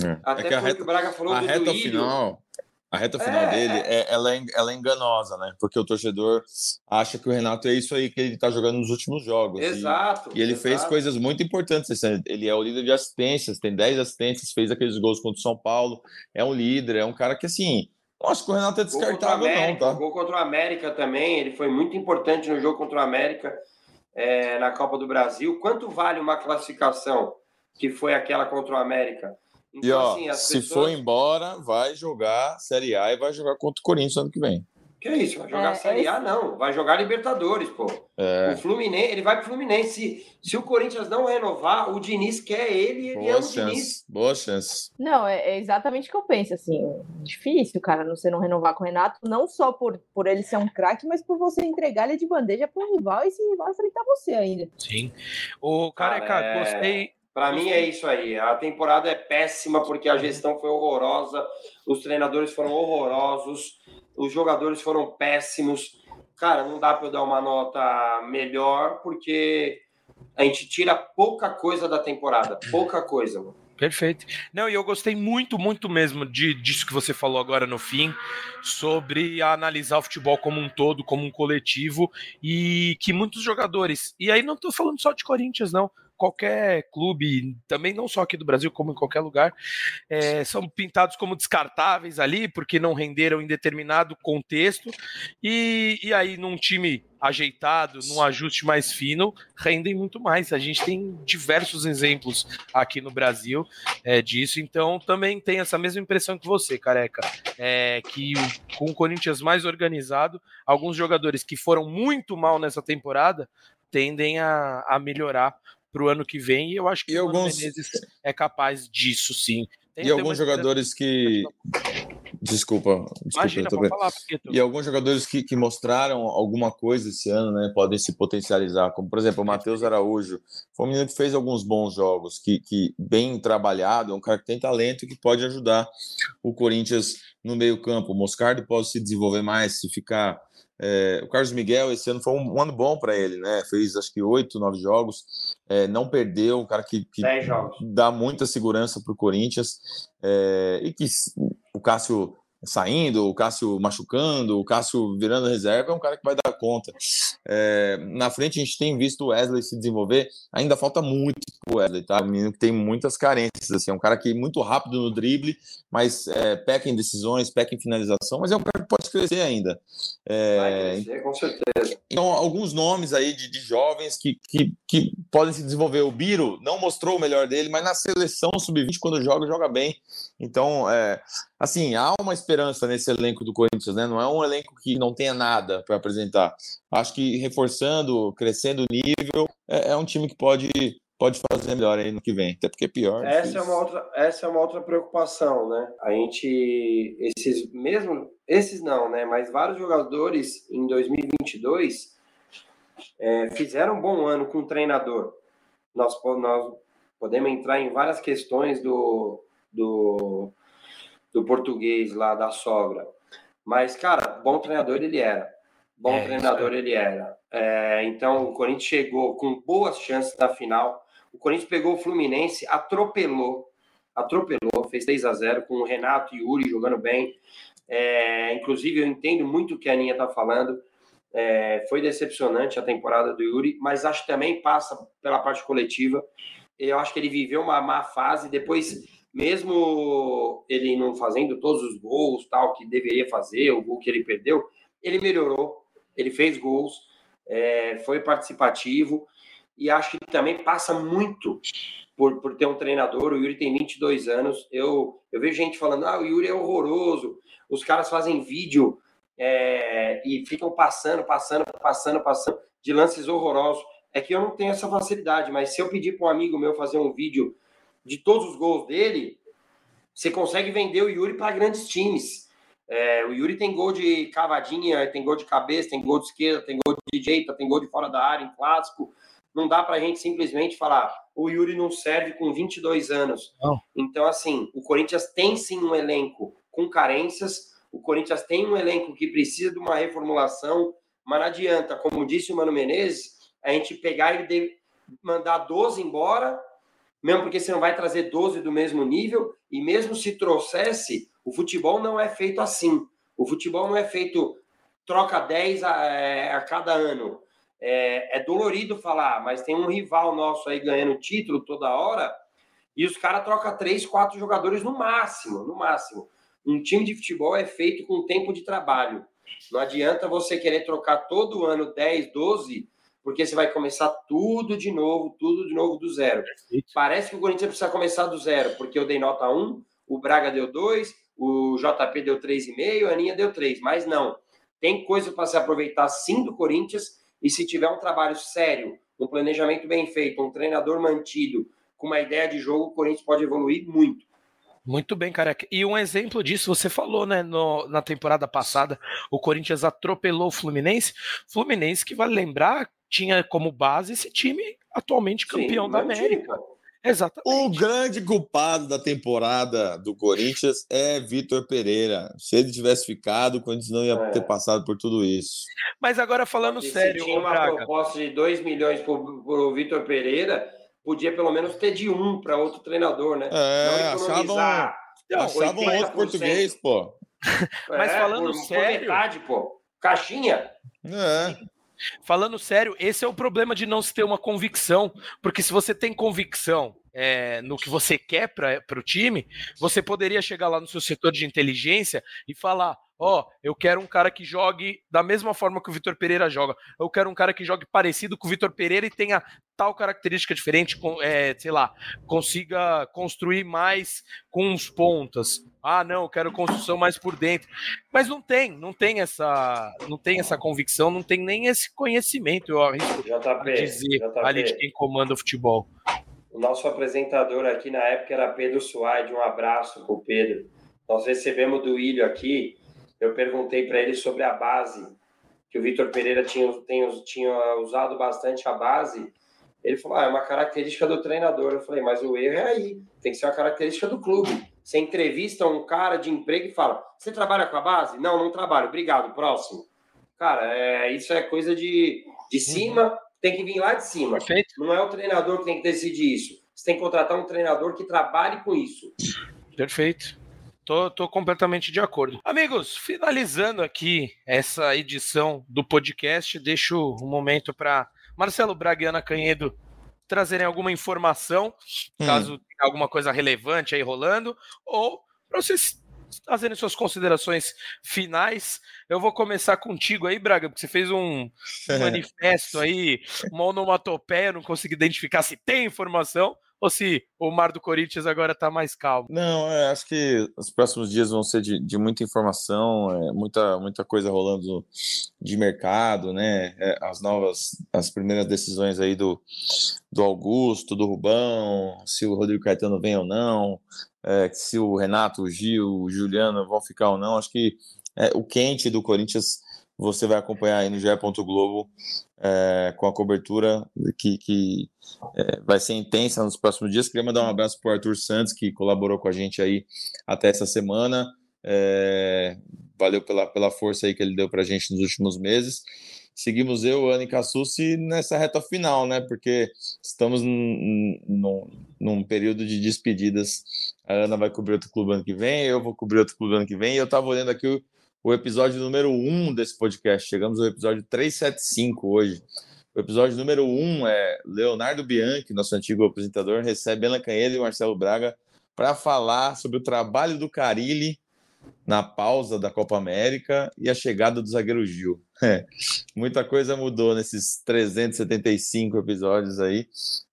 É. Até é que a reta, que o Braga falou a do reta Duílio. final a reta final é, dele, é. é, ela, é, ela é enganosa, né? Porque o torcedor acha que o Renato é isso aí que ele tá jogando nos últimos jogos. Exato. E, e ele exato. fez coisas muito importantes. Ele é o líder de assistências, tem 10 assistências, fez aqueles gols contra o São Paulo. É um líder, é um cara que, assim, não acho que o Renato é descartável, América, não, tá? Gol contra o América também, ele foi muito importante no jogo contra o América é, na Copa do Brasil. Quanto vale uma classificação que foi aquela contra o América? Então, e ó, assim, se pessoas... for embora, vai jogar Série A e vai jogar contra o Corinthians ano que vem. Que é isso? Vai jogar é, Série A, não. Vai jogar Libertadores, pô. É. O Fluminense, ele vai pro Fluminense. Se, se o Corinthians não renovar, o Diniz quer ele e ele Boa chance. o Diniz. Boa chance. Não, é, é, exatamente o que eu penso, assim. Difícil, cara, você não renovar com o Renato, não só por, por ele ser um craque, mas por você entregar ele de bandeja pro rival e esse rival enfrentar você ainda. Sim. O cara, cara é... gostei para mim é isso aí. A temporada é péssima porque a gestão foi horrorosa, os treinadores foram horrorosos, os jogadores foram péssimos. Cara, não dá para eu dar uma nota melhor porque a gente tira pouca coisa da temporada, pouca coisa. Perfeito. Não, e eu gostei muito, muito mesmo de, disso que você falou agora no fim, sobre analisar o futebol como um todo, como um coletivo, e que muitos jogadores, e aí não estou falando só de Corinthians, não, qualquer clube, também não só aqui do Brasil, como em qualquer lugar, é, são pintados como descartáveis ali, porque não renderam em determinado contexto, e, e aí num time ajeitado, num ajuste mais fino, rendem muito mais. A gente tem diversos exemplos aqui no Brasil é, disso, então também tem essa mesma impressão que você, careca, é, que com o Corinthians mais organizado, alguns jogadores que foram muito mal nessa temporada tendem a, a melhorar para o ano que vem, e eu acho que e o alguns... Menezes é capaz disso, sim. Tem, e alguns jogadores que. Desculpa, desculpa Imagina, pode falar, E alguns jogadores que, que mostraram alguma coisa esse ano, né? Podem se potencializar, como por exemplo o Matheus Araújo. Foi um menino que fez alguns bons jogos, que, que bem trabalhado, é um cara que tem talento e que pode ajudar o Corinthians no meio-campo. O Moscardo pode se desenvolver mais, se ficar é, o Carlos Miguel, esse ano foi um, um ano bom para ele, né? Fez acho que oito, nove jogos, é, não perdeu, um cara que, que dá muita segurança para o Corinthians. É, e que o Cássio saindo, o Cássio machucando, o Cássio virando reserva, é um cara que vai dar conta. É, na frente a gente tem visto o Wesley se desenvolver, ainda falta muito o Wesley, tá? Um menino que tem muitas carências, assim, é um cara que é muito rápido no drible, mas é, peca em decisões, peca em finalização, mas é um cara que pode crescer ainda. É, vai crescer, com certeza. Então, alguns nomes aí de, de jovens que, que, que podem se desenvolver. O Biro não mostrou o melhor dele, mas na seleção sub-20, quando joga, joga bem. Então, é, assim, há uma esperança nesse elenco do Corinthians, né? Não é um elenco que não tenha nada para apresentar. Acho que reforçando, crescendo o nível, é, é, um time que pode, pode fazer melhor aí no que vem, até porque é pior. Essa é, uma outra, essa é uma outra preocupação, né? A gente, esses mesmo, esses não, né? Mas vários jogadores em 2022 é, fizeram um bom ano com o treinador. Nós, nós podemos entrar em várias questões do, do do português lá da sogra. Mas, cara, bom treinador ele era. Bom é, treinador ele era. É, então, o Corinthians chegou com boas chances na final. O Corinthians pegou o Fluminense, atropelou. Atropelou, fez 3 a 0 com o Renato e o Yuri jogando bem. É, inclusive, eu entendo muito o que a Aninha está falando. É, foi decepcionante a temporada do Yuri, mas acho que também passa pela parte coletiva. Eu acho que ele viveu uma má fase. Depois mesmo ele não fazendo todos os gols tal que deveria fazer, o gol que ele perdeu, ele melhorou, ele fez gols, é, foi participativo e acho que também passa muito por, por ter um treinador. O Yuri tem 22 anos. Eu, eu vejo gente falando: ah, o Yuri é horroroso. Os caras fazem vídeo é, e ficam passando, passando, passando, passando de lances horrorosos. É que eu não tenho essa facilidade, mas se eu pedir para um amigo meu fazer um vídeo de todos os gols dele, você consegue vender o Yuri para grandes times. É, o Yuri tem gol de cavadinha, tem gol de cabeça, tem gol de esquerda, tem gol de direita, tem gol de fora da área, em clássico. Não dá para a gente simplesmente falar o Yuri não serve com 22 anos. Não. Então, assim, o Corinthians tem sim um elenco com carências, o Corinthians tem um elenco que precisa de uma reformulação, mas não adianta, como disse o Mano Menezes, a gente pegar e mandar 12 embora mesmo porque você não vai trazer 12 do mesmo nível, e mesmo se trouxesse, o futebol não é feito assim. O futebol não é feito troca 10 a, é, a cada ano. É, é, dolorido falar, mas tem um rival nosso aí ganhando título toda hora, e os caras trocam três, quatro jogadores no máximo, no máximo. Um time de futebol é feito com tempo de trabalho. Não adianta você querer trocar todo ano 10, 12 porque você vai começar tudo de novo, tudo de novo do zero. Parece que o Corinthians precisa começar do zero, porque eu dei nota 1, o Braga deu 2, o JP deu 3,5, a Aninha deu 3, mas não. Tem coisa para se aproveitar sim do Corinthians, e se tiver um trabalho sério, um planejamento bem feito, um treinador mantido, com uma ideia de jogo, o Corinthians pode evoluir muito. Muito bem, careca. E um exemplo disso, você falou, né, no, na temporada passada, o Corinthians atropelou o Fluminense. Fluminense, que vale lembrar, tinha como base esse time atualmente campeão Sim, da América. Exatamente. O grande culpado da temporada do Corinthians é Vitor Pereira. Se ele tivesse ficado, o Corinthians não ia é. ter passado por tudo isso. Mas agora falando sério, se tinha uma Braga. proposta de 2 milhões por, por Vitor Pereira, podia pelo menos ter de um para outro treinador, né? É, achavam, achavam outro português, pô. Mas é, falando por, sério. Por metade, pô. Caixinha. É. Falando sério, esse é o problema de não se ter uma convicção. Porque se você tem convicção é, no que você quer para o time, você poderia chegar lá no seu setor de inteligência e falar: Ó, oh, eu quero um cara que jogue da mesma forma que o Vitor Pereira joga. Eu quero um cara que jogue parecido com o Vitor Pereira e tenha tal característica diferente, com, é, sei lá, consiga construir mais com os pontas. Ah, não, eu quero construção mais por dentro. Mas não tem, não tem essa, não tem essa convicção, não tem nem esse conhecimento, eu arrisco JP, dizer JP. ali de quem comanda o futebol. O nosso apresentador aqui na época era Pedro Suaide, um abraço pro Pedro. Nós recebemos do Ilho aqui, eu perguntei para ele sobre a base, que o Vitor Pereira tinha, tinha usado bastante a base. Ele falou: ah, é uma característica do treinador. Eu falei: mas o erro é aí, tem que ser uma característica do clube. Você entrevista um cara de emprego e fala: você trabalha com a base? Não, não trabalho, obrigado, próximo. Cara, é, isso é coisa de, de uhum. cima, tem que vir lá de cima. Perfeito. Não é o treinador que tem que decidir isso. Você tem que contratar um treinador que trabalhe com isso. Perfeito. Tô, tô completamente de acordo. Amigos, finalizando aqui essa edição do podcast, deixo um momento para Marcelo Braga e Ana Canhedo trazerem alguma informação, hum. caso tenha alguma coisa relevante aí rolando, ou para vocês fazerem suas considerações finais. Eu vou começar contigo aí, Braga, porque você fez um manifesto aí, uma onomatopeia, não consegui identificar se tem informação ou se o mar do Corinthians agora está mais calmo? Não, é, acho que os próximos dias vão ser de, de muita informação, é, muita, muita coisa rolando de mercado, né? É, as novas, as primeiras decisões aí do, do Augusto, do Rubão, se o Rodrigo Caetano vem ou não, é, se o Renato, o Gil, o Juliano vão ficar ou não. Acho que é, o quente do Corinthians você vai acompanhar aí no GE. Globo é, com a cobertura que, que é, vai ser intensa nos próximos dias. Queria mandar um abraço para o Arthur Santos, que colaborou com a gente aí até essa semana. É, valeu pela, pela força aí que ele deu para a gente nos últimos meses. Seguimos eu, Ana e Cassucci nessa reta final, né? Porque estamos num, num período de despedidas. A Ana vai cobrir outro clube ano que vem, eu vou cobrir outro clube ano que vem. E eu estava olhando aqui o, o episódio número 1 um desse podcast. Chegamos ao episódio 375 hoje. O episódio número 1 um é Leonardo Bianchi, nosso antigo apresentador, recebe Ana Canhedo e Marcelo Braga para falar sobre o trabalho do Carilli na pausa da Copa América e a chegada do zagueiro Gil. É, muita coisa mudou nesses 375 episódios aí.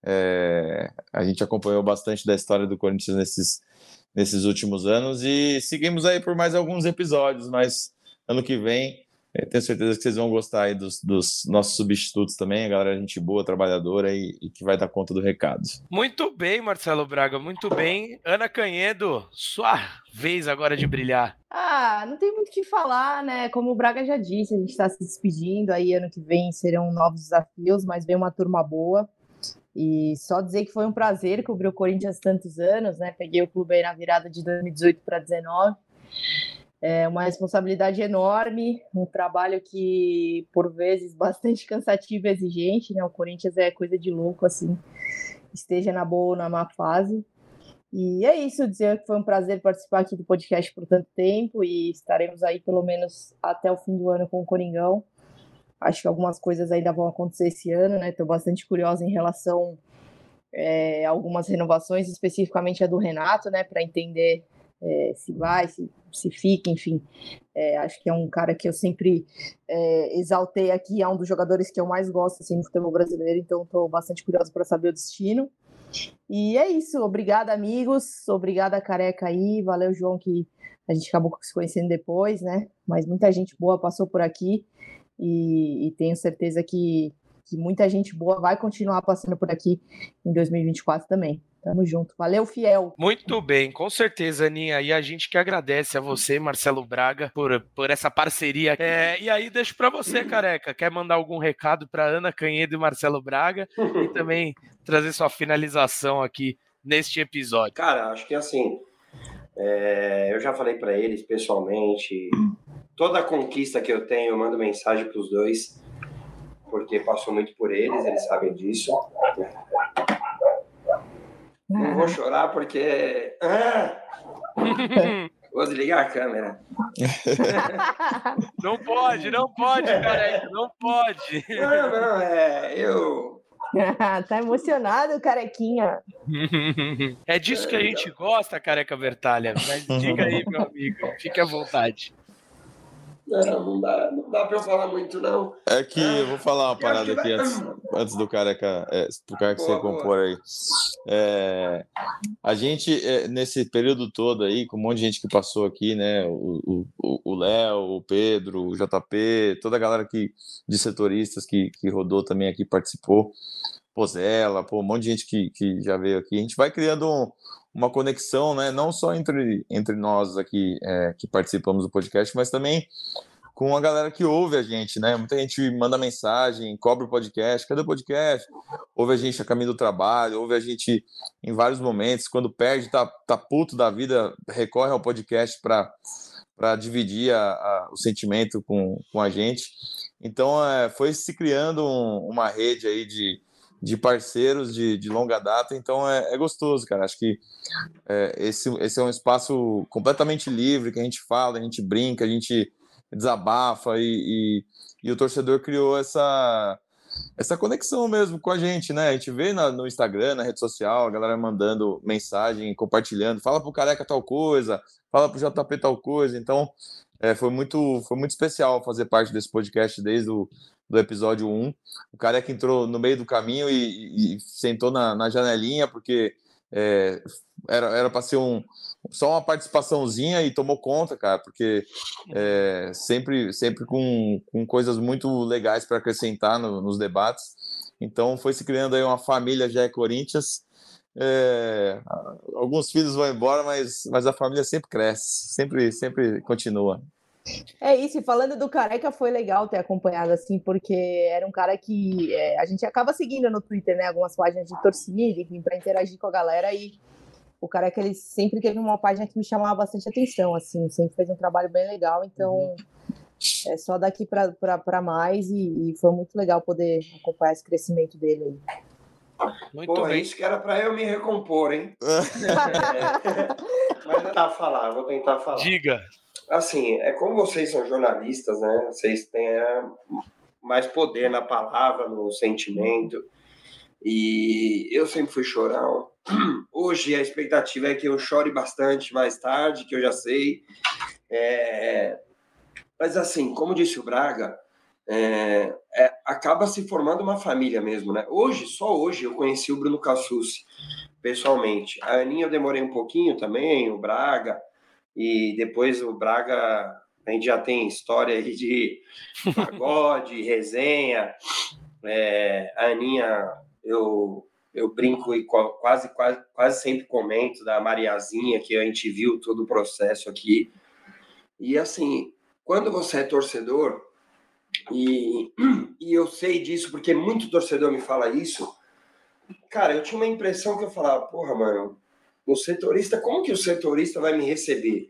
É, a gente acompanhou bastante da história do Corinthians nesses nesses últimos anos e seguimos aí por mais alguns episódios, mas ano que vem tenho certeza que vocês vão gostar aí dos, dos, nossos substitutos também, a galera gente boa, trabalhadora e, e, que vai dar conta do recado. Muito bem, Marcelo Braga, muito bem. Ana Canhedo, sua vez agora de brilhar. Ah, não tem muito o que falar, né? Como o Braga já disse, a gente está se despedindo, aí ano que vem serão novos desafios, mas vem uma turma boa. E só dizer que foi um prazer cobrir o Corinthians tantos anos, né? Peguei o clube aí na virada de 2018 para 2019. É uma responsabilidade enorme, um trabalho que, por vezes, bastante cansativo e exigente, né? O Corinthians é coisa de louco, assim, esteja na boa ou na má fase. E é isso, dizer que foi um prazer participar aqui do podcast por tanto tempo e estaremos aí pelo menos até o fim do ano com o Coringão. Acho que algumas coisas ainda vão acontecer esse ano, né? Estou bastante curiosa em relação é, algumas renovações, especificamente a do Renato, né? Para entender é, se vai, se, se fica, enfim. É, acho que é um cara que eu sempre é, exaltei aqui, é um dos jogadores que eu mais gosto assim, no futebol brasileiro, então estou bastante curiosa para saber o destino. E é isso, obrigada, amigos, obrigada, careca aí, valeu, João, que a gente acabou se conhecendo depois, né? Mas muita gente boa passou por aqui e, e tenho certeza que, que muita gente boa vai continuar passando por aqui em 2024 também. Tamo junto. Valeu, fiel. Muito bem, com certeza, Aninha. E a gente que agradece a você, Marcelo Braga, por, por essa parceria. É, e aí, deixo para você, careca. Quer mandar algum recado para Ana Canhedo e Marcelo Braga? E também trazer sua finalização aqui neste episódio. Cara, acho que assim. É, eu já falei para eles pessoalmente toda a conquista que eu tenho, eu mando mensagem para os dois, porque passou muito por eles, eles sabem disso. Não vou chorar porque. Ah! Vou desligar a câmera. Não pode, não pode, careca, não pode. Não, não, é. Eu. tá emocionado, carequinha. É disso que a gente gosta, careca Bertalha. Mas diga aí, meu amigo, fique à vontade. Não, não dá, não dá pra eu falar muito, não. É que eu vou falar uma parada aqui antes, antes do careca, é, pro cara que você compor aí. É, a gente, é, nesse período todo aí, com um monte de gente que passou aqui, né? O Léo, o Pedro, o JP, toda a galera que, de setoristas que, que rodou também aqui, participou. Pozella, pô, um monte de gente que, que já veio aqui. A gente vai criando um, uma conexão, né, não só entre, entre nós aqui é, que participamos do podcast, mas também com a galera que ouve a gente, né? Muita gente manda mensagem, cobra o podcast, cadê o podcast? Ouve a gente a caminho do trabalho, ouve a gente em vários momentos, quando perde, tá, tá puto da vida, recorre ao podcast para dividir a, a, o sentimento com, com a gente. Então, é, foi se criando um, uma rede aí de, de parceiros de, de longa data, então é, é gostoso, cara. Acho que é, esse, esse é um espaço completamente livre, que a gente fala, a gente brinca, a gente desabafa e, e, e o torcedor criou essa, essa conexão mesmo com a gente, né? A gente vê na, no Instagram, na rede social, a galera mandando mensagem, compartilhando, fala pro careca tal coisa, fala pro JP tal coisa. Então, é, foi, muito, foi muito especial fazer parte desse podcast desde o do episódio 1. O careca entrou no meio do caminho e, e sentou na, na, janelinha, porque é, era para ser um, só uma participaçãozinha e tomou conta, cara, porque é, sempre, sempre com, com coisas muito legais para acrescentar no, nos debates. Então foi se criando aí uma família já é Corinthians. É, alguns filhos vão embora, mas, mas a família sempre cresce, sempre, sempre continua. É isso, e falando do Careca, foi legal ter acompanhado, assim, porque era um cara que é, a gente acaba seguindo no Twitter, né, algumas páginas de torcida, enfim, para interagir com a galera, e o Careca, ele sempre teve uma página que me chamava bastante atenção, assim, sempre fez um trabalho bem legal, então uhum. é só daqui para mais, e, e, foi muito legal poder acompanhar esse crescimento dele aí. Muito Pô, bem. isso que era para eu me recompor, hein? é. Mas tentar falar, vou tentar falar. Diga assim, é como vocês são jornalistas, né? Vocês têm é, mais poder na palavra, no sentimento. E eu sempre fui chorão. Hoje a expectativa é que eu chore bastante mais tarde, que eu já sei. É... Mas assim, como disse o Braga, é... É... acaba se formando uma família mesmo, né? Hoje, só hoje, eu conheci o Bruno Cassucci pessoalmente. A Aninha eu demorei um pouquinho também, o Braga. E depois o Braga, a gente já tem história aí de pagode, resenha. É, a Aninha, eu, eu brinco e quase, quase, quase sempre comento da Mariazinha, que a gente viu todo o processo aqui. E assim, quando você é torcedor, e, e eu sei disso porque muito torcedor me fala isso, cara, eu tinha uma impressão que eu falava, porra, mano, o setorista, como que o setorista vai me receber?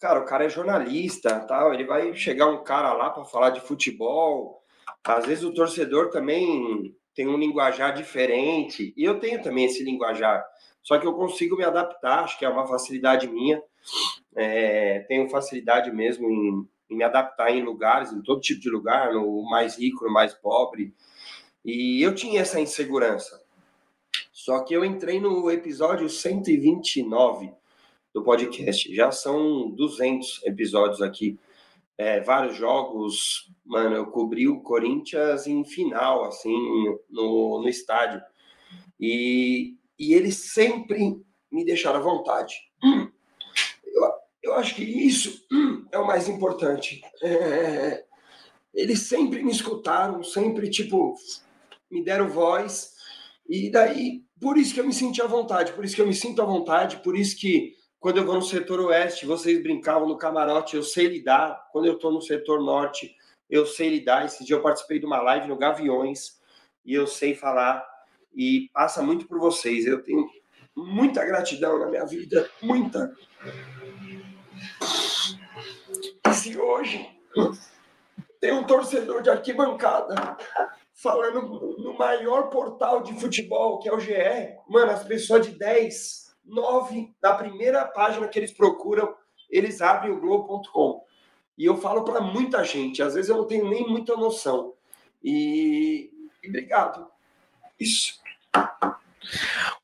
Cara, o cara é jornalista, tal, ele vai chegar um cara lá para falar de futebol. Às vezes o torcedor também tem um linguajar diferente, e eu tenho também esse linguajar. Só que eu consigo me adaptar, acho que é uma facilidade minha. É, tenho facilidade mesmo em, em me adaptar em lugares, em todo tipo de lugar, no mais rico, no mais pobre. E eu tinha essa insegurança. Só que eu entrei no episódio 129 do podcast. Já são 200 episódios aqui. É, vários jogos, mano, eu cobri o Corinthians em final, assim, no, no estádio. E, e eles sempre me deixaram à vontade. Eu, eu acho que isso é o mais importante. É, eles sempre me escutaram, sempre, tipo, me deram voz. E daí por isso que eu me senti à vontade, por isso que eu me sinto à vontade, por isso que quando eu vou no setor oeste, vocês brincavam no camarote, eu sei lidar. Quando eu estou no setor norte, eu sei lidar. Esse dia eu participei de uma live no Gaviões e eu sei falar. E passa muito por vocês. Eu tenho muita gratidão na minha vida, muita. E se hoje tem um torcedor de arquibancada falando no maior portal de futebol, que é o GE. Mano, as pessoas de 10, 9, na primeira página que eles procuram, eles abrem o Globo.com. E eu falo para muita gente, às vezes eu não tenho nem muita noção. E, e obrigado. Isso.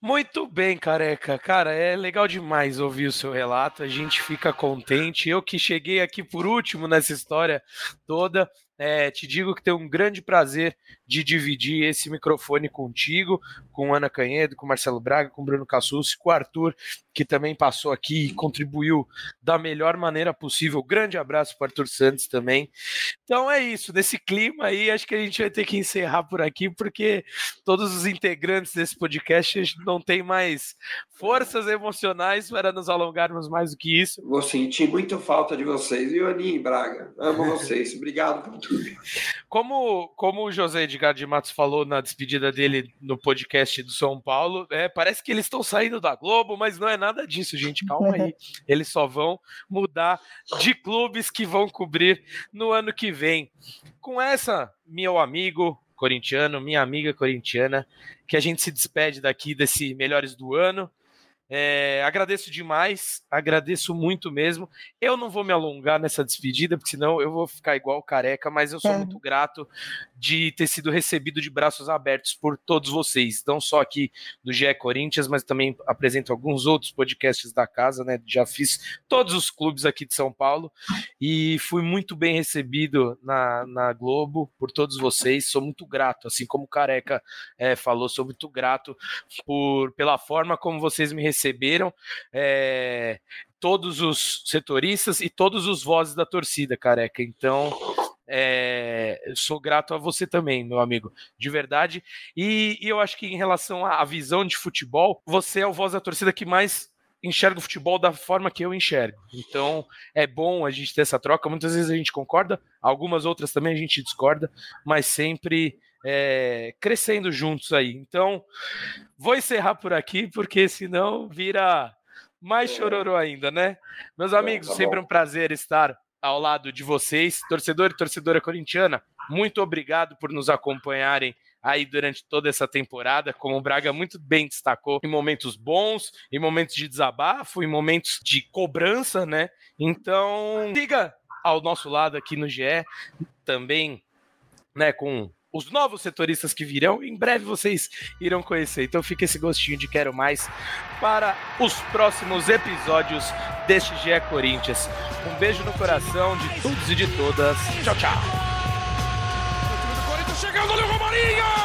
Muito bem, careca. Cara, é legal demais ouvir o seu relato. A gente fica contente. Eu que cheguei aqui por último nessa história toda, é, te digo que tenho um grande prazer de dividir esse microfone contigo, com Ana Canhedo, com Marcelo Braga, com Bruno Cassus, com o Arthur, que também passou aqui e contribuiu da melhor maneira possível. Grande abraço para Arthur Santos também. Então é isso, nesse clima aí, acho que a gente vai ter que encerrar por aqui, porque todos os integrantes desse podcast não têm mais forças emocionais para nos alongarmos mais do que isso. Vou sentir muito falta de vocês, viu, Aninha e Braga? Amo vocês. Obrigado por tudo. Como, como o José Edgar de Matos falou na despedida dele no podcast do São Paulo, é, parece que eles estão saindo da Globo, mas não é nada disso, gente. Calma aí. Eles só vão mudar de clubes que vão cobrir no ano que vem. Com essa, meu amigo corintiano, minha amiga corintiana, que a gente se despede daqui desse Melhores do Ano. É, agradeço demais, agradeço muito mesmo. Eu não vou me alongar nessa despedida, porque senão eu vou ficar igual careca, mas eu sou é. muito grato de ter sido recebido de braços abertos por todos vocês, não só aqui do GE Corinthians, mas também apresento alguns outros podcasts da casa, né? Já fiz todos os clubes aqui de São Paulo e fui muito bem recebido na, na Globo por todos vocês. Sou muito grato, assim como o Careca é, falou, sou muito grato por pela forma como vocês me receberam receberam é, todos os setoristas e todos os vozes da torcida, careca. Então, é, sou grato a você também, meu amigo, de verdade. E, e, eu acho que em relação à visão de futebol, você é o voz da torcida que mais enxerga o futebol da forma que eu enxergo. Então é bom a gente ter essa troca. Muitas vezes a gente concorda, algumas outras também a gente discorda, mas sempre é, crescendo juntos aí. Então, vou encerrar por aqui, porque senão vira mais chororô ainda, né? Meus amigos, tá sempre um prazer estar ao lado de vocês, torcedor e torcedora corintiana. Muito obrigado por nos acompanharem aí durante toda essa temporada, como o Braga muito bem destacou, em momentos bons, em momentos de desabafo, em momentos de cobrança, né? Então, siga ao nosso lado aqui no GE, também, né, com os novos setoristas que virão. Em breve vocês irão conhecer. Então fica esse gostinho de quero mais para os próximos episódios deste GE Corinthians. Um beijo no coração de todos e de todas. Tchau, tchau. O time do Corinthians chegando o Romarinho!